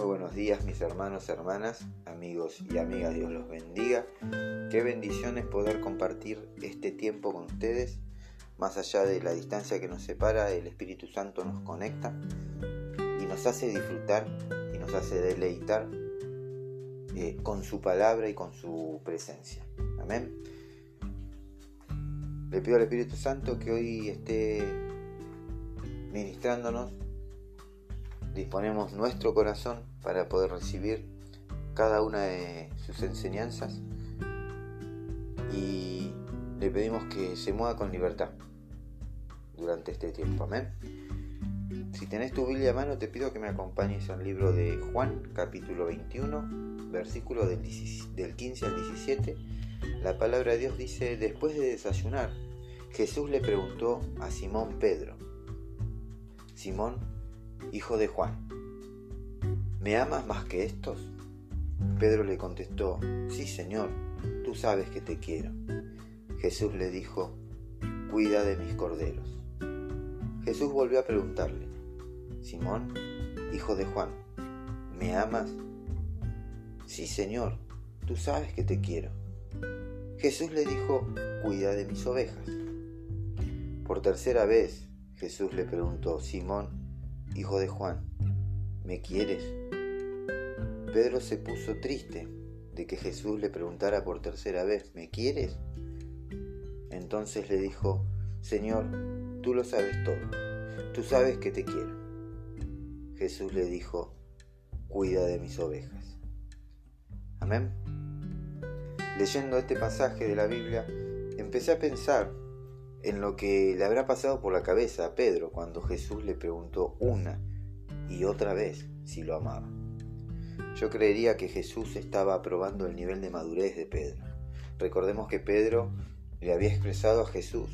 Muy buenos días mis hermanos, hermanas, amigos y amigas, Dios los bendiga. Qué bendición es poder compartir este tiempo con ustedes. Más allá de la distancia que nos separa, el Espíritu Santo nos conecta y nos hace disfrutar y nos hace deleitar eh, con su palabra y con su presencia. Amén. Le pido al Espíritu Santo que hoy esté ministrándonos disponemos nuestro corazón para poder recibir cada una de sus enseñanzas y le pedimos que se mueva con libertad durante este tiempo. Amén. Si tenés tu Biblia a mano, te pido que me acompañes al libro de Juan, capítulo 21, versículo del, 15 al 17. La palabra de Dios dice, después de desayunar, Jesús le preguntó a Simón Pedro, Simón, hijo de Juan, ¿me amas más que estos? Pedro le contestó, sí Señor, tú sabes que te quiero. Jesús le dijo, cuida de mis corderos. Jesús volvió a preguntarle, Simón, hijo de Juan, ¿me amas? Sí Señor, tú sabes que te quiero. Jesús le dijo, cuida de mis ovejas. Por tercera vez Jesús le preguntó, Simón, hijo de Juan, ¿me quieres? Pedro se puso triste de que Jesús le preguntara por tercera vez, ¿me quieres? Entonces le dijo, Señor, tú lo sabes todo, tú sabes que te quiero. Jesús le dijo, cuida de mis ovejas. Amén. Leyendo este pasaje de la Biblia, empecé a pensar en lo que le habrá pasado por la cabeza a Pedro cuando Jesús le preguntó una y otra vez si lo amaba. Yo creería que Jesús estaba probando el nivel de madurez de Pedro. Recordemos que Pedro le había expresado a Jesús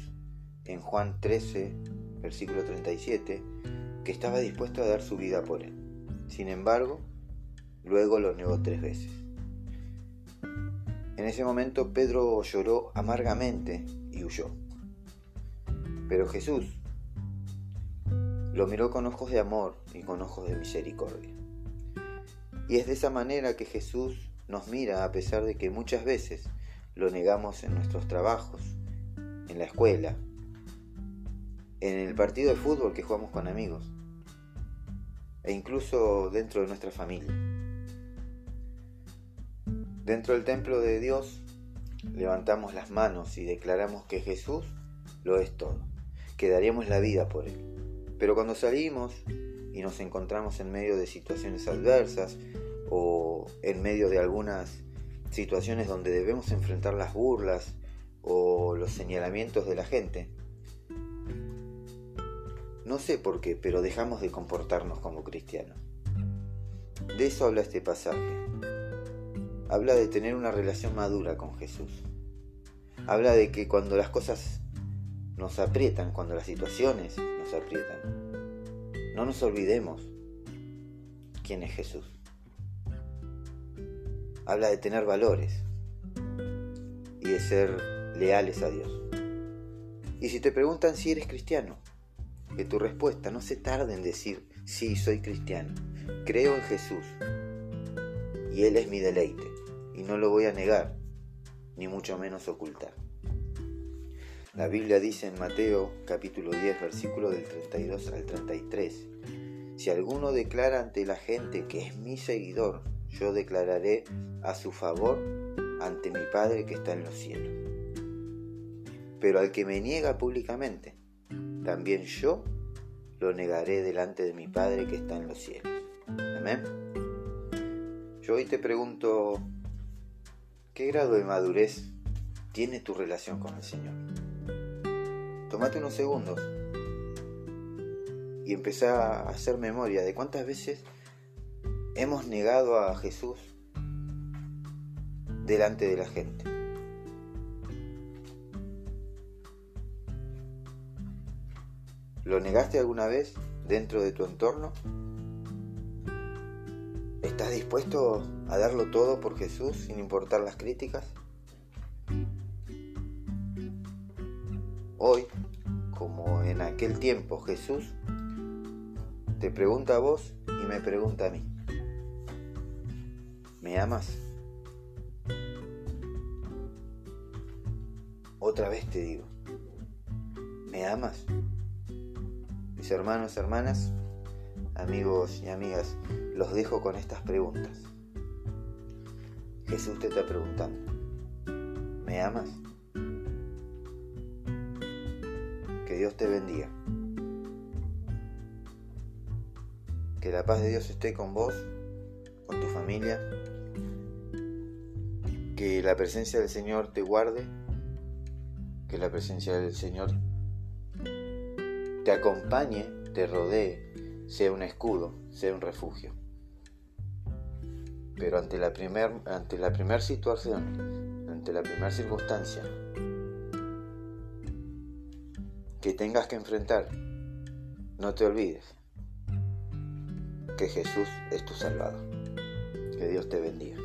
en Juan 13, versículo 37, que estaba dispuesto a dar su vida por él. Sin embargo, luego lo negó tres veces. En ese momento Pedro lloró amargamente y huyó. Pero Jesús lo miró con ojos de amor y con ojos de misericordia. Y es de esa manera que Jesús nos mira a pesar de que muchas veces lo negamos en nuestros trabajos, en la escuela, en el partido de fútbol que jugamos con amigos e incluso dentro de nuestra familia. Dentro del templo de Dios levantamos las manos y declaramos que Jesús lo es todo que daríamos la vida por Él. Pero cuando salimos y nos encontramos en medio de situaciones adversas o en medio de algunas situaciones donde debemos enfrentar las burlas o los señalamientos de la gente, no sé por qué, pero dejamos de comportarnos como cristianos. De eso habla este pasaje. Habla de tener una relación madura con Jesús. Habla de que cuando las cosas nos aprietan, cuando las situaciones nos aprietan. No nos olvidemos quién es Jesús. Habla de tener valores y de ser leales a Dios. Y si te preguntan si eres cristiano, que tu respuesta no se tarde en decir, sí, soy cristiano, creo en Jesús y Él es mi deleite y no lo voy a negar, ni mucho menos ocultar. La Biblia dice en Mateo capítulo 10 versículo del 32 al 33, si alguno declara ante la gente que es mi seguidor, yo declararé a su favor ante mi Padre que está en los cielos. Pero al que me niega públicamente, también yo lo negaré delante de mi Padre que está en los cielos. Amén. Yo hoy te pregunto, ¿qué grado de madurez tiene tu relación con el Señor? Tomate unos segundos y empezá a hacer memoria de cuántas veces hemos negado a Jesús delante de la gente. ¿Lo negaste alguna vez dentro de tu entorno? ¿Estás dispuesto a darlo todo por Jesús sin importar las críticas? Hoy, como en aquel tiempo Jesús, te pregunta a vos y me pregunta a mí. ¿Me amas? Otra vez te digo, ¿me amas? Mis hermanos, hermanas, amigos y amigas, los dejo con estas preguntas. Jesús te está preguntando, ¿me amas? Dios te bendiga. Que la paz de Dios esté con vos, con tu familia. Que la presencia del Señor te guarde. Que la presencia del Señor te acompañe, te rodee, sea un escudo, sea un refugio. Pero ante la primera ante la situación, ante la primera circunstancia que tengas que enfrentar, no te olvides que Jesús es tu Salvador. Que Dios te bendiga.